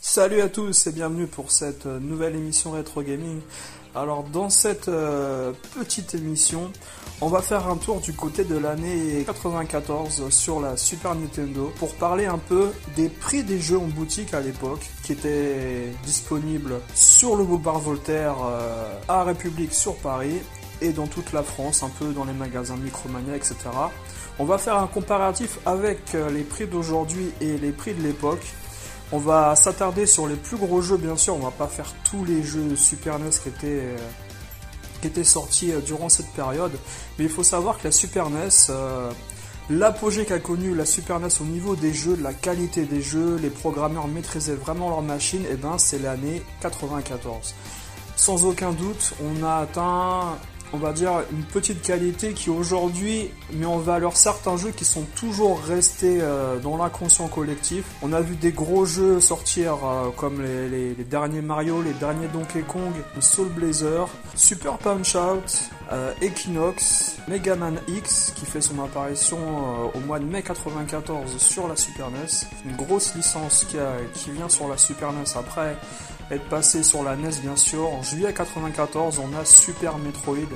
Salut à tous et bienvenue pour cette nouvelle émission Retro Gaming. Alors dans cette euh, petite émission, on va faire un tour du côté de l'année 94 sur la Super Nintendo pour parler un peu des prix des jeux en boutique à l'époque qui étaient disponibles sur le boulevard Voltaire euh, à République sur Paris et dans toute la France, un peu dans les magasins Micromania, etc. On va faire un comparatif avec euh, les prix d'aujourd'hui et les prix de l'époque. On va s'attarder sur les plus gros jeux, bien sûr. On va pas faire tous les jeux Super NES qui étaient, euh, qui étaient sortis euh, durant cette période. Mais il faut savoir que la Super NES, euh, l'apogée qu'a connu la Super NES au niveau des jeux, de la qualité des jeux, les programmeurs maîtrisaient vraiment leur machine, et ben c'est l'année 94. Sans aucun doute, on a atteint on va dire, une petite qualité qui aujourd'hui met en valeur certains jeux qui sont toujours restés euh, dans l'inconscient collectif. On a vu des gros jeux sortir euh, comme les, derniers Mario, les derniers Donkey Kong, Soul Blazer, Super Punch Out, euh, Equinox, Mega Man X qui fait son apparition au mois de mai 94 sur la Super NES. Une grosse licence qui vient sur la Super NES après être passé sur la NES bien sûr. En juillet 94, on a Super Metroid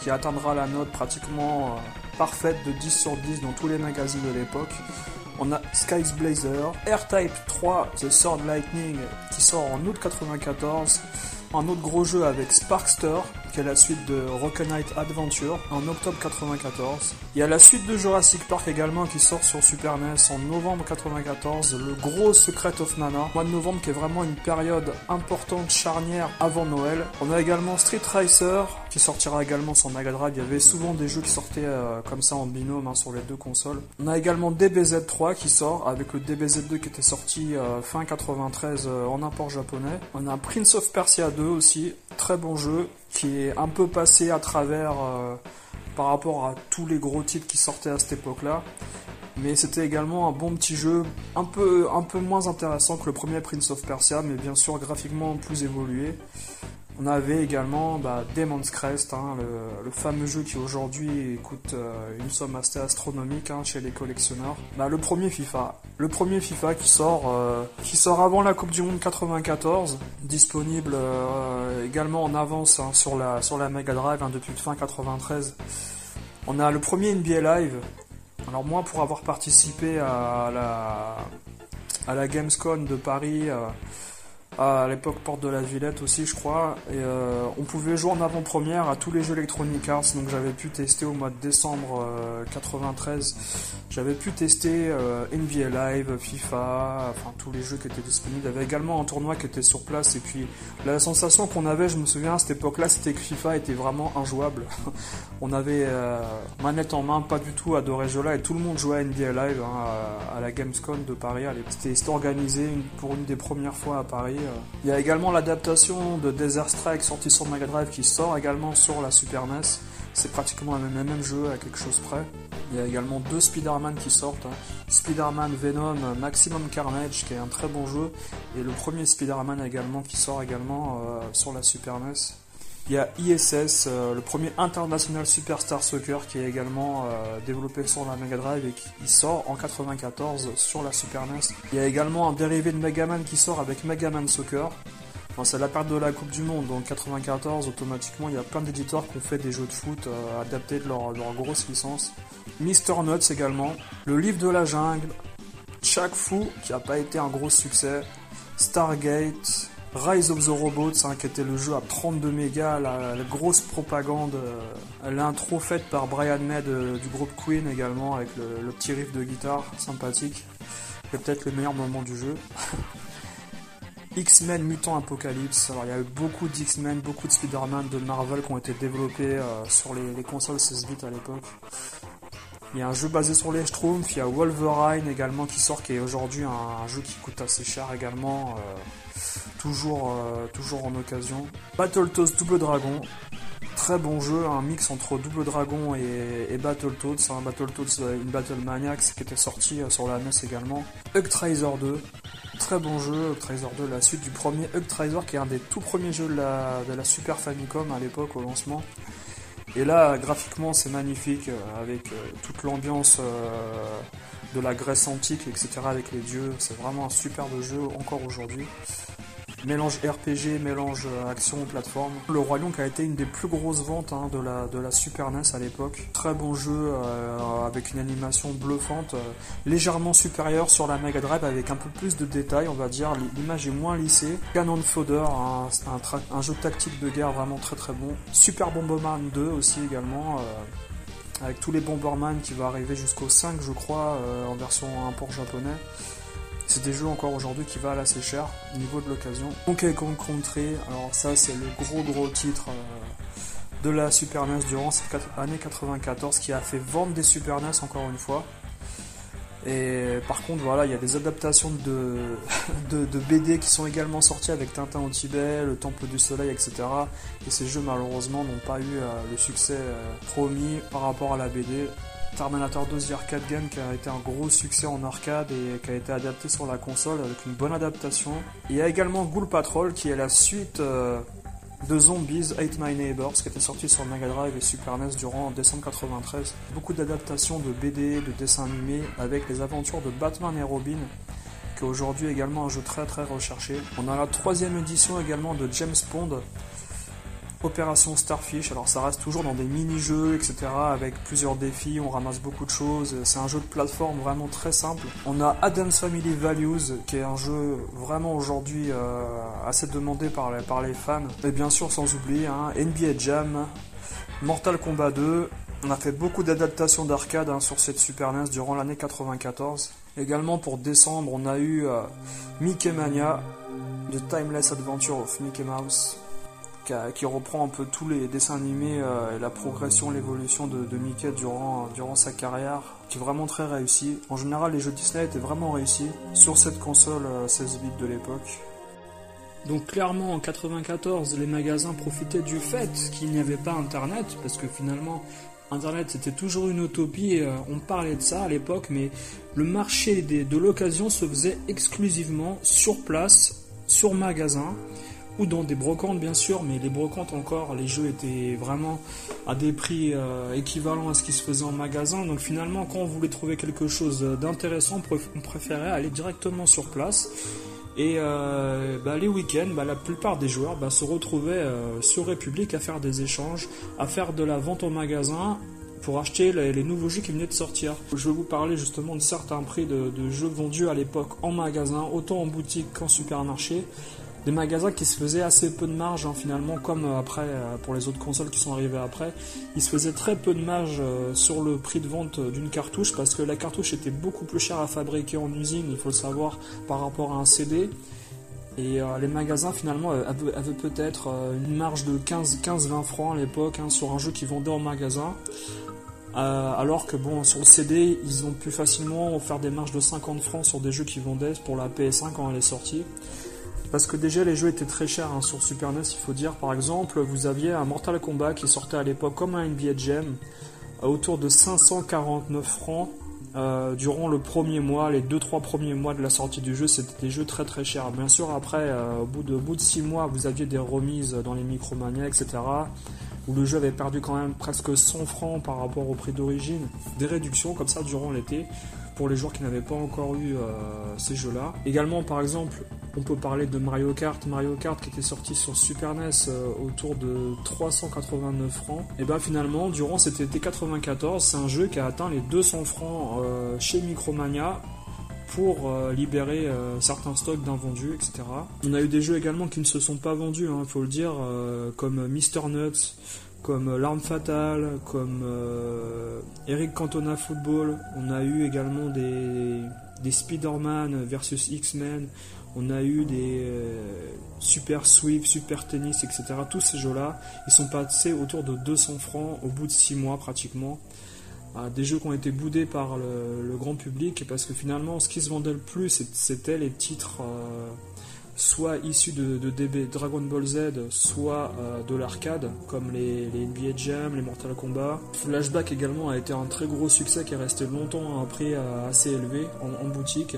qui atteindra la note pratiquement euh, parfaite de 10 sur 10 dans tous les magazines de l'époque. On a Skies Blazer, R-Type 3, The Sword Lightning qui sort en août 94. Un autre gros jeu avec Sparkster, qui est la suite de Rock'n'Knight Adventure, en octobre 94. Il y a la suite de Jurassic Park également qui sort sur Super NES en novembre 94, le gros Secret of Mana. Mois de novembre qui est vraiment une période importante, charnière avant Noël. On a également Street Racer qui sortira également sur Mega Drive. Il y avait souvent des jeux qui sortaient euh, comme ça en binôme hein, sur les deux consoles. On a également DBZ3 qui sort avec le DBZ2 qui était sorti euh, fin 93 euh, en import japonais. On a Prince of Persia 2 aussi, très bon jeu qui est un peu passé à travers euh, par rapport à tous les gros titres qui sortaient à cette époque-là. Mais c'était également un bon petit jeu, un peu, un peu moins intéressant que le premier Prince of Persia, mais bien sûr graphiquement plus évolué. On avait également bah, Demon's Crest, hein, le, fameux jeu qui aujourd'hui coûte euh, une somme assez astronomique hein, chez les collectionneurs. Bah, le premier FIFA, le premier FIFA qui sort, euh, qui sort avant la Coupe du Monde 94, disponible euh, également en avance hein, sur la sur la Mega Drive depuis fin 93. On a le premier NBA Live. Alors moi, pour avoir participé à la à la Gamescom de Paris. À l'époque Porte de la Villette aussi je crois euh, on pouvait jouer en avant-première à tous les jeux Electronic Arts donc j'avais pu tester au mois de décembre euh, 93 j'avais pu tester euh, NBA Live, FIFA, enfin tous les jeux qui étaient disponibles. Il y avait également un tournoi qui était sur place et puis la sensation qu'on avait, je me souviens à cette époque-là, c'était que FIFA était vraiment injouable. On avait euh, manette en main, pas du tout adoré ce jeu-là et tout le monde jouait à NBA Live hein, à, la Gamescom de Paris. C'était organisé pour une des premières fois à Paris. Il y a également l'adaptation de Desert Strike sortie sur Mega Drive qui sort également sur la Super NES. C'est pratiquement le même, le même jeu à quelque chose près. Il y a également deux Spider-Man qui sortent. hein. Spider-Man Venom Maximum Carnage qui est un très bon jeu. Et le premier Spider-Man également qui sort également euh, sur la Super NES. Il y a ISS, euh, le premier International Superstar Soccer qui est également euh, développé sur la Mega Drive et qui sort en 94 sur la Super NES. Il y a également un dérivé de Mega Man qui sort avec Mega Man Soccer. C'est la période de la Coupe du Monde, donc 94, automatiquement, il y a plein d'éditeurs qui ont fait des jeux de foot euh, adaptés de leur, grosse licence. Mister Nuts également, le livre de la jungle, Shaq Fu, qui n'a pas été un gros succès, Stargate, Rise of the Robots, hein, qui était le jeu à 32 mégas, la, grosse propagande, euh, l'intro faite par Brian May du groupe Queen également, avec le, petit riff de guitare sympathique. C'est peut-être le meilleur moment du jeu. X-Men Mutant Apocalypse. Alors il y a eu beaucoup d'X-Men, beaucoup de Spider-Man de Marvel qui ont été développés euh, sur les, les consoles 16 bits à l'époque. Il y a un jeu basé sur les Schtroumpfs, il y a Wolverine également qui sort, qui est aujourd'hui un, un jeu qui coûte assez cher également, euh, toujours, euh, toujours en occasion. Battletoads Double Dragon, très bon jeu, un mix entre Double Dragon et, et Battletoads, un Battletoads euh, une Battle Maniacs qui était sorti euh, sur la NES également. Hugtrazer 2, Très bon jeu, Tracer 2, la suite du premier Tracer qui est un des tout premiers jeux de la, de la Super Famicom à l'époque au lancement. Et là, graphiquement, c'est magnifique avec toute l'ambiance de la Grèce antique, etc. avec les dieux. C'est vraiment un superbe jeu encore aujourd'hui. Mélange RPG, mélange euh, action, plateforme. Le Roi qui a été une des plus grosses ventes hein, de, la, Super NES à l'époque. Très bon jeu euh, avec une animation bluffante, euh, légèrement supérieure sur la Mega Drive avec un peu plus de détails, on va dire. L'image est moins lissée. Cannon Fodder, un, jeu tactique de guerre vraiment très très bon. Super Bomberman 2 aussi également. avec tous les Bomberman qui va arriver jusqu'au 5 je crois en version import japonais. C'est des jeux encore aujourd'hui qui valent assez cher au niveau de l'occasion. Donkey Kong Country, alors ça c'est le gros gros titre euh, de la Super NES durant cette année 94 qui a fait vendre des Super NES encore une fois. Et par contre, voilà, il y a des adaptations de, BD qui sont également sorties avec Tintin au Tibet, Le Temple du Soleil, etc. Et ces jeux, malheureusement, n'ont pas eu euh, le succès euh, promis par rapport à la BD. Terminator 2 The Arcade Game qui a été un gros succès en arcade et qui a été adapté sur la console avec une bonne adaptation. Il y a également Ghoul Patrol qui est la suite euh, de Zombies Hate My Neighbors qui était sorti sur Mega Drive et Super NES durant décembre 93. Beaucoup d'adaptations de BD, de dessins animés avec les aventures de Batman et Robin qui est aujourd'hui également un jeu très très recherché. On a la troisième édition également de James Bond Opération Starfish, alors ça reste toujours dans des mini-jeux, etc., avec plusieurs défis, on ramasse beaucoup de choses, c'est un jeu de plateforme vraiment très simple. On a Adam's Family Values, qui est un jeu vraiment aujourd'hui euh, assez demandé par les, par les fans, et bien sûr sans oublier hein, NBA Jam, Mortal Kombat 2, on a fait beaucoup d'adaptations d'arcade hein, sur cette Super NES durant l'année 94. Également pour décembre, on a eu euh, Mickey Mania, The Timeless Adventure of Mickey Mouse, qui, reprend un peu tous les dessins animés euh, et la progression, l'évolution de, Mickey durant, durant sa carrière, qui est vraiment très réussi. En général, les jeux Disney étaient vraiment réussis sur cette console 16 euh, bits de l'époque. Donc clairement en 94, les magasins profitaient du fait qu'il n'y avait pas Internet, parce que finalement Internet c'était toujours une utopie, euh, on parlait de ça à l'époque, mais le marché de l'occasion se faisait exclusivement sur place, sur magasin ou dans des brocantes bien sûr, mais les brocantes encore, les jeux étaient vraiment à des prix euh, équivalents à ce qui se faisait en magasin. Donc finalement, quand on voulait trouver quelque chose d'intéressant, on préférait aller directement sur place. Et euh, bah, les week-ends, bah, la plupart des joueurs bah, se retrouvaient euh, sur République à faire des échanges, à faire de la vente au magasin pour acheter les, nouveaux jeux qui venaient de sortir. Je vais vous parler justement de certains prix de, de jeux vendus à l'époque en magasin, autant en boutique qu'en supermarché des magasins qui se faisaient assez peu de marge hein, finalement, comme euh, après euh, pour les autres consoles qui sont arrivées après. Ils se faisaient très peu de marge euh, sur le prix de vente d'une cartouche parce que la cartouche était beaucoup plus chère à fabriquer en usine, il faut le savoir, par rapport à un CD. Et les magasins finalement avaient, peut-être une marge de 15-20 francs à l'époque hein, sur un jeu qui vendait en magasin. alors que bon, sur le CD, ils ont pu facilement faire des marges de 50 francs sur des jeux qui vendaient pour la PS1 quand elle est sortie. Parce que déjà les jeux étaient très chers hein, sur Super NES, il faut dire. Par exemple, vous aviez un Mortal Kombat qui sortait à l'époque comme un NBA Jam autour de 549 francs. Euh, durant le premier mois, les 2-3 premiers mois de la sortie du jeu, c'était des jeux très très chers. Bien sûr, après, euh, au bout de, bout de 6 mois, vous aviez des remises dans les Micromania, etc. Où le jeu avait perdu quand même presque 100 francs par rapport au prix d'origine. Des réductions comme ça durant l'été pour les joueurs qui n'avaient pas encore eu euh, ces jeux-là. Également, par exemple, on peut parler de Mario Kart. Mario Kart qui était sorti sur Super NES euh, autour de 389 francs. Et bien finalement, durant cet été 94, c'est un jeu qui a atteint les 200 francs euh, chez Micromania pour libérer certains stocks d'invendus, etc. On a eu des jeux également qui ne se sont pas vendus, il hein, faut le dire, comme Mr. Nuts, comme L'arme fatale, comme euh, Eric Cantona Football. On a eu également des, des Spider-Man versus X-Men. On a eu des euh, Super Swift, Super Tennis, etc. Tous ces jeux-là, ils sont passés autour de 200 francs au bout de 6 mois pratiquement. Ah, des jeux qui ont été boudés par le, grand public parce que finalement ce qui se vendait le plus c'était les titres euh, soit issus de, DB Dragon Ball Z, soit euh, de l'arcade, comme les, NBA Jam, les Mortal Kombat. Flashback également a été un très gros succès qui est resté longtemps à un prix assez élevé en, boutique.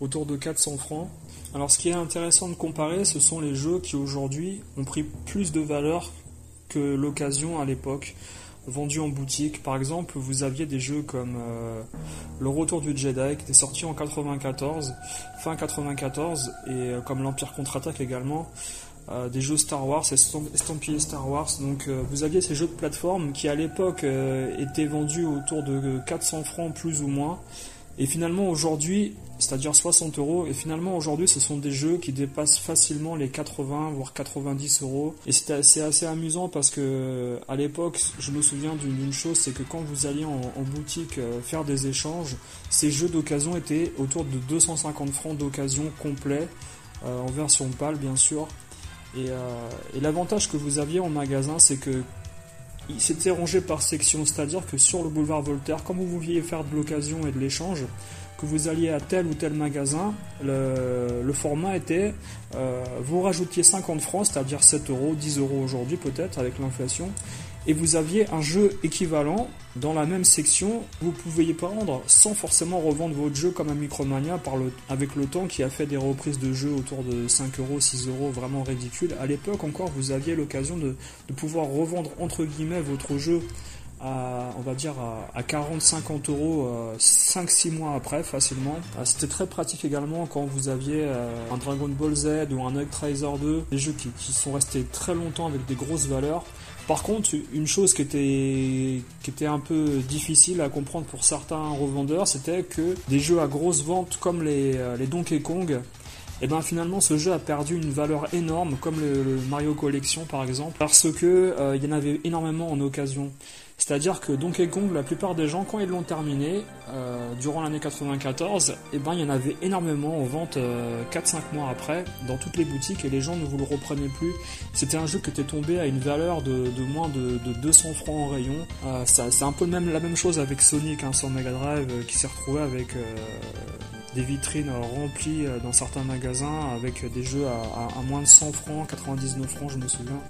autour de 400 francs. Alors ce qui est intéressant de comparer, ce sont les jeux qui aujourd'hui ont pris plus de valeur que l'occasion à l'époque, vendus en boutique. Par exemple, vous aviez des jeux comme euh, Le Retour du Jedi qui était sorti en 94, fin 94, et euh, comme l'Empire contre-attaque également. Euh, des jeux Star Wars, estampillés Star Wars. Donc vous aviez ces jeux de plateforme qui à l'époque étaient vendus autour de 400 francs plus ou moins. Et finalement aujourd'hui, c'est-à-dire 60 euros, et finalement aujourd'hui ce sont des jeux qui dépassent facilement les 80 voire 90 euros. Et c'est assez, amusant parce que à l'époque, je me souviens d'une chose, c'est que quand vous alliez en, boutique euh, faire des échanges, ces jeux d'occasion étaient autour de 250 francs d'occasion complet, euh, en version pâle bien sûr. Euh, et l'avantage que vous aviez en magasin, c'est que c'était rangé par section, c'est-à-dire que sur le boulevard Voltaire, quand vous vouliez faire de l'occasion et de l'échange, que vous alliez à tel ou tel magasin, le, format était, euh, vous rajoutiez 50 francs, c'est-à-dire 7 euros, 10 euros aujourd'hui peut-être avec l'inflation, et vous aviez un jeu équivalent dans la même section, vous pouviez prendre sans forcément revendre votre jeu comme un Micromania avec le temps qui a fait des reprises de jeux autour de 5 euros, 6 euros vraiment ridicules. À l'époque encore, vous aviez l'occasion de, pouvoir revendre entre guillemets votre jeu à, on va dire à, 40-50 euros 5-6 euh, mois après facilement. Euh, c'était très pratique également quand vous aviez euh, un Dragon Ball Z ou un Tracer 2, des jeux qui sont restés très longtemps avec des grosses valeurs. Par contre, une chose qui était, qui était un peu difficile à comprendre pour certains revendeurs, c'était que des jeux à grosse vente comme les, euh, les Donkey Kong, et eh ben finalement ce jeu a perdu une valeur énorme, comme le, Mario Collection par exemple, parce que euh, il y en avait énormément en occasion. C'est-à-dire que Donkey Kong, la plupart des gens, quand ils l'ont terminé, euh, durant l'année 94, et eh ben, il y en avait énormément en vente 4-5 euh, mois après, dans toutes les boutiques, et les gens ne vous le reprenaient plus. C'était un jeu qui était tombé à une valeur de, moins de, 200 francs en rayon. Euh, c'est un peu même, la même chose avec Sonic hein, sur Mega Drive, qui s'est retrouvé avec des vitrines remplies dans certains magasins, avec des jeux à, à moins de 100 francs, 99 francs, je me souviens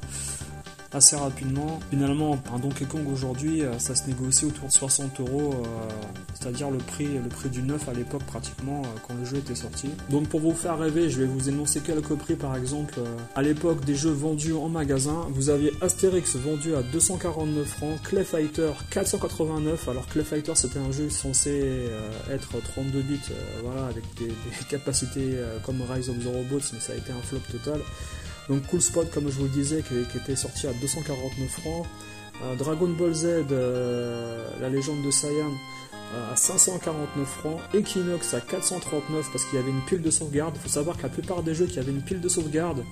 assez rapidement. Finalement, un Donkey Kong aujourd'hui, euh, ça se négocie autour de 60 euros, euh, c'est-à-dire le prix, le prix du neuf à l'époque pratiquement euh, quand le jeu était sorti. Donc pour vous faire rêver, je vais vous énoncer quelques prix par exemple. À l'époque des jeux vendus en magasin, vous aviez Astérix vendu à 249 francs, Clay Fighter 489. Alors Clay Fighter c'était un jeu censé être 32 bits, voilà, avec des, des capacités comme Rise of the Robots, mais ça a été un flop total. Donc Cool Spot, comme je vous le disais, qui, était sorti à 249 francs. Dragon Ball Z, euh, la légende de Saiyan, euh, à 549 francs. Equinox à 439 parce qu'il y avait une pile de sauvegarde. Il faut savoir que la plupart des jeux qui avaient une pile de sauvegarde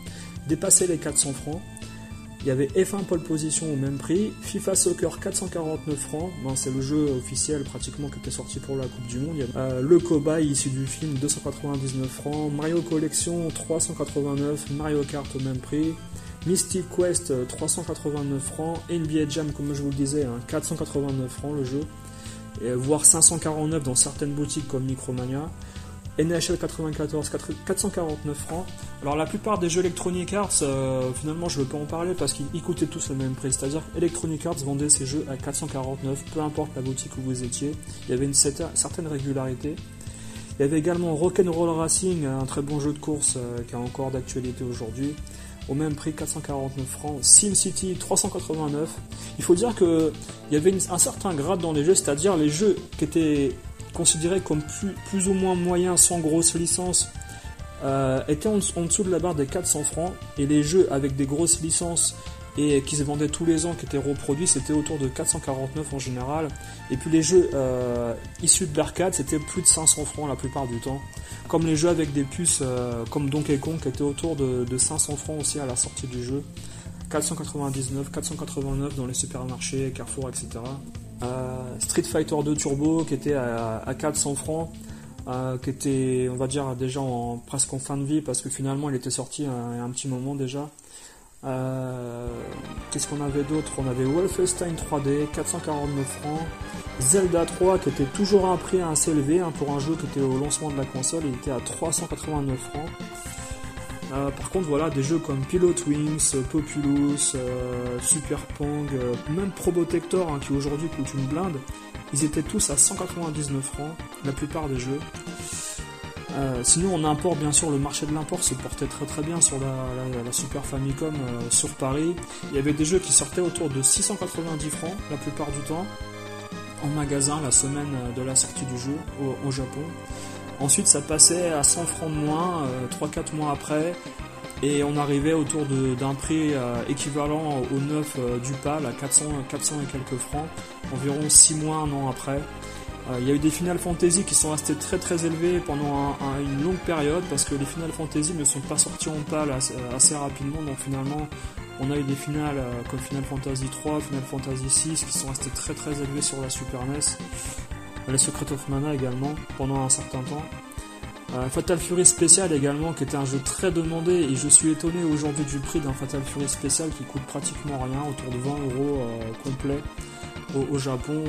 dépassaient les 400 francs. Il y avait F1 pole position au même prix, FIFA Soccer 449 francs, c'est le jeu officiel pratiquement qui était sorti pour la Coupe du Monde. Euh, le Cobaye issu du film 299 francs, Mario Collection 389, Mario Kart au même prix, Mystic Quest 389 francs, NBA Jam comme je vous le disais 489 hein, francs le jeu, voire 549 dans certaines boutiques comme Micromania. NHL 94, 449 francs. Alors la plupart des jeux Electronic Arts, euh, finalement je ne veux pas en parler parce qu'ils coûtaient tous le même prix. C'est-à-dire Electronic Arts vendait ses jeux à 449, peu importe la boutique où vous étiez. Il y avait une certaine régularité. Il y avait également Rock'n'Roll Racing, un très bon jeu de course euh, qui a encore d'actualité aujourd'hui. Au même prix, 449 francs. SimCity, 389. Il faut dire qu'il y avait un certain grade dans les jeux, c'est-à-dire les jeux qui étaient considéré comme plus, ou moins moyen sans grosse licence euh, était en, dessous de la barre des 400 francs et les jeux avec des grosses licences et qui se vendaient tous les ans, qui étaient reproduits, c'était autour de 449 en général. Et puis les jeux euh, issus de l'arcade, c'était plus de 500 francs la plupart du temps. Comme les jeux avec des puces euh, comme Donkey Kong, qui étaient autour de, de 500 francs aussi à la sortie du jeu. 499, 489 dans les supermarchés, Carrefour, etc. Street Fighter 2 Turbo qui était à, 400 francs, qui était, on va dire, déjà en, presque en fin de vie parce que finalement il était sorti a un petit moment déjà. Euh, qu'est-ce qu'on avait d'autre? On avait Wolfenstein 3D, 449 francs. Zelda 3 qui était toujours à un prix assez élevé hein, pour un jeu qui était au lancement de la console, il était à 389 francs. Euh, par contre, voilà, des jeux comme Pilot Wings, Populous, euh, Super Pong, euh, même Probotector, hein, qui aujourd'hui coûte une blinde, ils étaient tous à 199 francs, la plupart des jeux. Euh, sinon, on import, bien sûr, le marché de l'import se portait très très bien sur la, Super Famicom euh, sur Paris. Il y avait des jeux qui sortaient autour de 690 francs la plupart du temps en magasin la semaine de la sortie du jeu au, Japon. Ensuite, ça passait à 100 francs de moins 3-4 mois après. Et on arrivait autour d'un prix équivalent au neuf du PAL à 400, 400 et quelques francs, environ 6 mois, un an après. Euh, il y a eu des Final Fantasy qui sont restés très très élevés pendant une longue période parce que les Final Fantasy ne sont pas sortis en pâle assez, rapidement donc finalement on a eu des finales euh, comme Final Fantasy 3, Final Fantasy 6 qui sont restés très très élevés sur la Super NES. Les Secret of Mana également pendant un certain temps. Euh, Fatal Fury Special également qui était un jeu très demandé et je suis étonné aujourd'hui du prix d'un Fatal Fury Special qui coûte pratiquement rien, autour de 20 euros complet au, Japon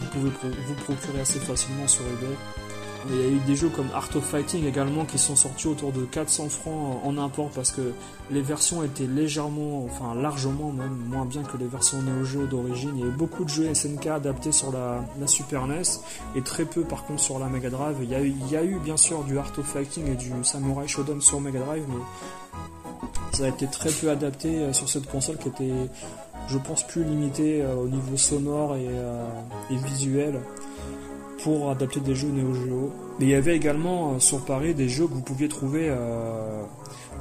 vous pouvez vous procurer assez facilement sur eBay. Il y a eu des jeux comme Art of Fighting également qui sont sortis autour de 400 francs en import parce que les versions étaient légèrement, enfin largement même moins bien que les versions Neo Geo d'origine. Il y a eu beaucoup de jeux SNK adaptés sur la, Super NES et très peu par contre sur la Mega Drive. Il y, a eu, bien sûr du Art of Fighting et du Samurai Shodown sur Mega Drive, mais ça a été très peu adapté euh, sur cette console qui était je pense, plus limité euh, au niveau sonore euh, et, visuel pour adapter des jeux Neo Geo. Mais il y avait également euh, sur Paris des jeux que vous pouviez trouver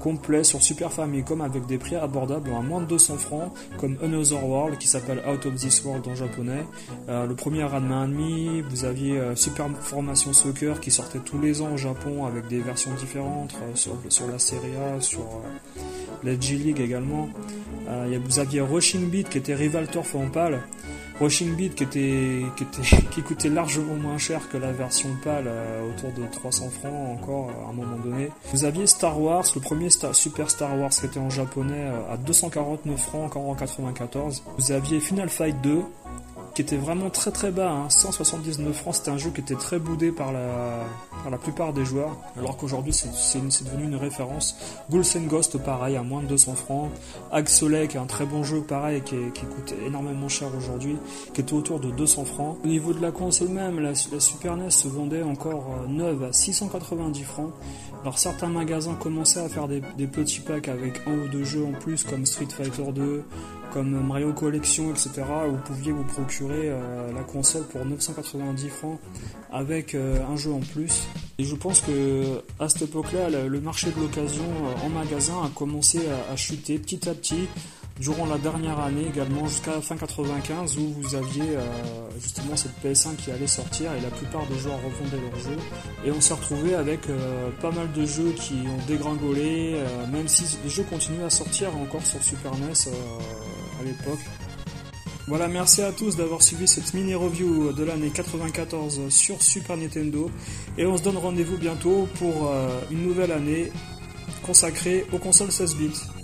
complets sur Super Famicom avec des prix abordables à moins de 200 francs, comme Another World qui s'appelle Out of This World en japonais. le premier Ranma Enemy, vous aviez Super Formation Soccer qui sortait tous les ans au Japon avec des versions différentes sur, sur, la Serie A, sur la G-League également. Euh, vous aviez Rushing Beat qui était Rival Turf en pâle. Rushing Beat qui, était, qui, coûtait largement moins cher que la version pâle, euh, autour de 300 francs encore à un moment donné. Vous aviez Star Wars, le premier Super Star Wars qui était en japonais euh, à 249 francs encore en 94. Vous aviez Final Fight 2 qui était vraiment très très bas, 179 hein. francs, c'était un jeu qui était très boudé par la, par la plupart des joueurs, alors qu'aujourd'hui c'est devenu une référence. Ghouls Ghost pareil, à moins de 200 francs. Axolay qui est un très bon jeu pareil, qui, qui coûte énormément cher aujourd'hui, qui était autour de 200 francs. Au niveau de la console même, la, Super NES se vendait encore euh, neuve à 690 francs. Alors certains magasins commençaient à faire des, des petits packs avec un ou deux jeux en plus comme Street Fighter 2, comme Mario Collection, etc., vous pouviez vous procurer euh, la console pour 990 francs avec euh, un jeu en plus. Et je pense que à cette époque-là, le marché de l'occasion euh, en magasin a commencé à, chuter petit à petit durant la dernière année également jusqu'à fin 95 où vous aviez justement cette PS1 qui allait sortir et la plupart des joueurs revendaient leurs jeux et on s'est retrouvé avec pas mal de jeux qui ont dégringolé même si les jeux continuent à sortir encore sur Super NES à l'époque. Voilà, merci à tous d'avoir suivi cette mini review de l'année 94 sur Super Nintendo et on se donne rendez-vous bientôt pour euh, une nouvelle année consacrée aux consoles 16 bits.